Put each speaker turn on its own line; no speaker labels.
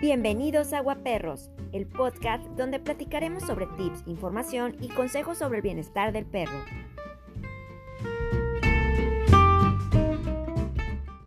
Bienvenidos a Guaperros, el podcast donde platicaremos sobre tips, información y consejos sobre el bienestar del perro.